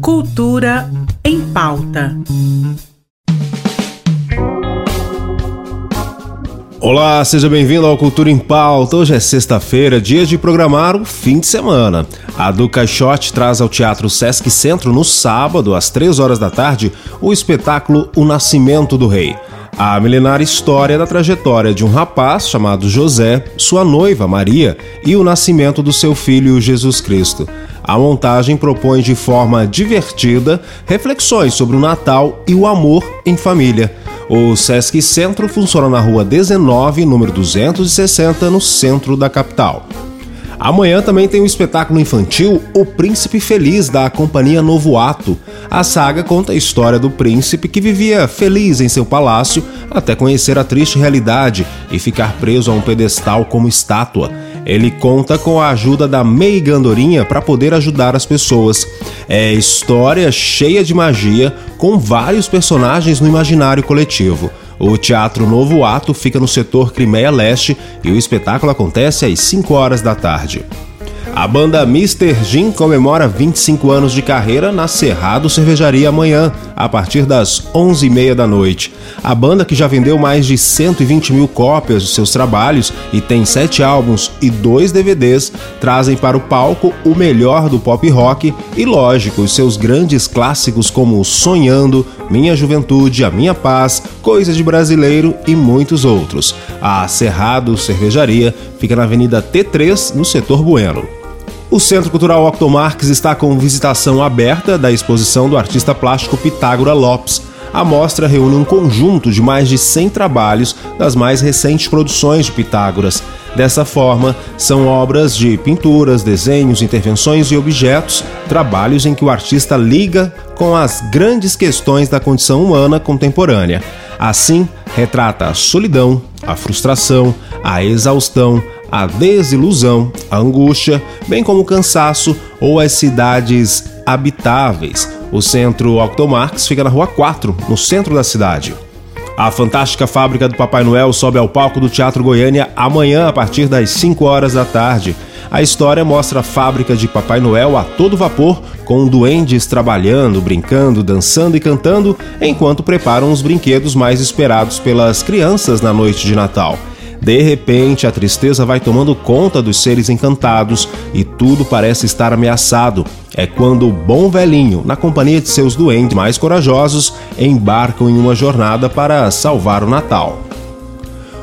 Cultura em pauta. Olá, seja bem-vindo ao Cultura em Pauta. Hoje é sexta-feira, dia de programar o fim de semana. A Du Caixote traz ao Teatro Sesc Centro no sábado, às três horas da tarde, o espetáculo O Nascimento do Rei. A milenar história da trajetória de um rapaz chamado José, sua noiva Maria e o nascimento do seu filho Jesus Cristo. A montagem propõe de forma divertida reflexões sobre o Natal e o amor em família. O Sesc Centro funciona na rua 19, número 260, no centro da capital. Amanhã também tem o um espetáculo infantil O Príncipe Feliz da Companhia Novo Ato. A saga conta a história do príncipe que vivia feliz em seu palácio até conhecer a triste realidade e ficar preso a um pedestal como estátua. Ele conta com a ajuda da Mei Gandorinha para poder ajudar as pessoas. É história cheia de magia, com vários personagens no imaginário coletivo. O Teatro Novo Ato fica no setor Crimeia Leste e o espetáculo acontece às 5 horas da tarde. A banda Mr. Gin comemora 25 anos de carreira na Cerrado Cervejaria amanhã, a partir das 11h30 da noite. A banda, que já vendeu mais de 120 mil cópias de seus trabalhos e tem sete álbuns e dois DVDs, trazem para o palco o melhor do pop rock e, lógico, os seus grandes clássicos como Sonhando, Minha Juventude, A Minha Paz, Coisa de Brasileiro e muitos outros. A Cerrado Cervejaria fica na Avenida T3, no setor Bueno. O Centro Cultural Octo Marx está com visitação aberta da exposição do artista plástico Pitágora Lopes. A mostra reúne um conjunto de mais de 100 trabalhos das mais recentes produções de Pitágoras. Dessa forma, são obras de pinturas, desenhos, intervenções e objetos, trabalhos em que o artista liga com as grandes questões da condição humana contemporânea. Assim, retrata a solidão, a frustração, a exaustão, a desilusão, a angústia, bem como o cansaço ou as cidades habitáveis. O centro Octomarx fica na Rua 4, no centro da cidade. A fantástica fábrica do Papai Noel sobe ao palco do Teatro Goiânia amanhã a partir das 5 horas da tarde. A história mostra a fábrica de Papai Noel a todo vapor, com duendes trabalhando, brincando, dançando e cantando, enquanto preparam os brinquedos mais esperados pelas crianças na noite de Natal. De repente, a tristeza vai tomando conta dos seres encantados e tudo parece estar ameaçado. É quando o bom velhinho, na companhia de seus duendes mais corajosos, embarcam em uma jornada para salvar o Natal.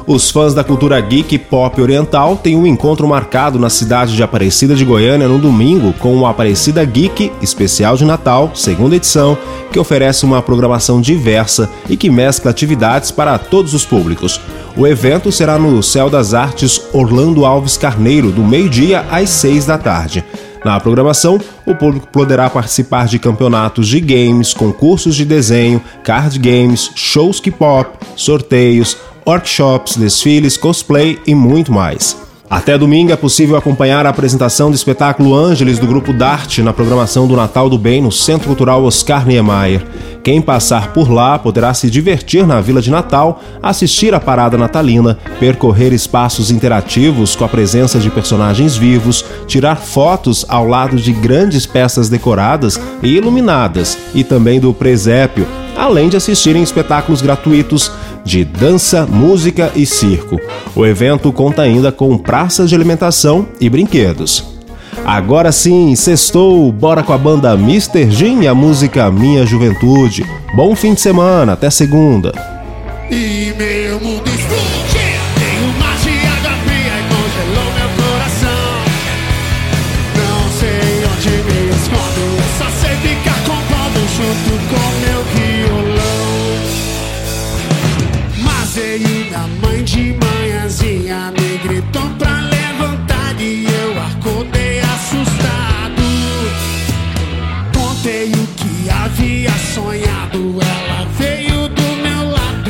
Os fãs da cultura geek pop oriental têm um encontro marcado na cidade de Aparecida de Goiânia no domingo com o Aparecida Geek Especial de Natal, segunda edição, que oferece uma programação diversa e que mescla atividades para todos os públicos. O evento será no Céu das Artes Orlando Alves Carneiro, do meio-dia às seis da tarde. Na programação, o público poderá participar de campeonatos de games, concursos de desenho, card games, shows K-pop, sorteios, workshops, desfiles, cosplay e muito mais. Até domingo é possível acompanhar a apresentação do espetáculo Ângeles do Grupo Dart na programação do Natal do Bem no Centro Cultural Oscar Niemeyer. Quem passar por lá poderá se divertir na Vila de Natal, assistir a parada natalina, percorrer espaços interativos com a presença de personagens vivos, tirar fotos ao lado de grandes peças decoradas e iluminadas e também do presépio, além de assistirem espetáculos gratuitos de dança, música e circo. O evento conta ainda com praças de alimentação e brinquedos. Agora sim, sextou, bora com a banda Mr. Jim e a música Minha Juventude. Bom fim de semana, até segunda. E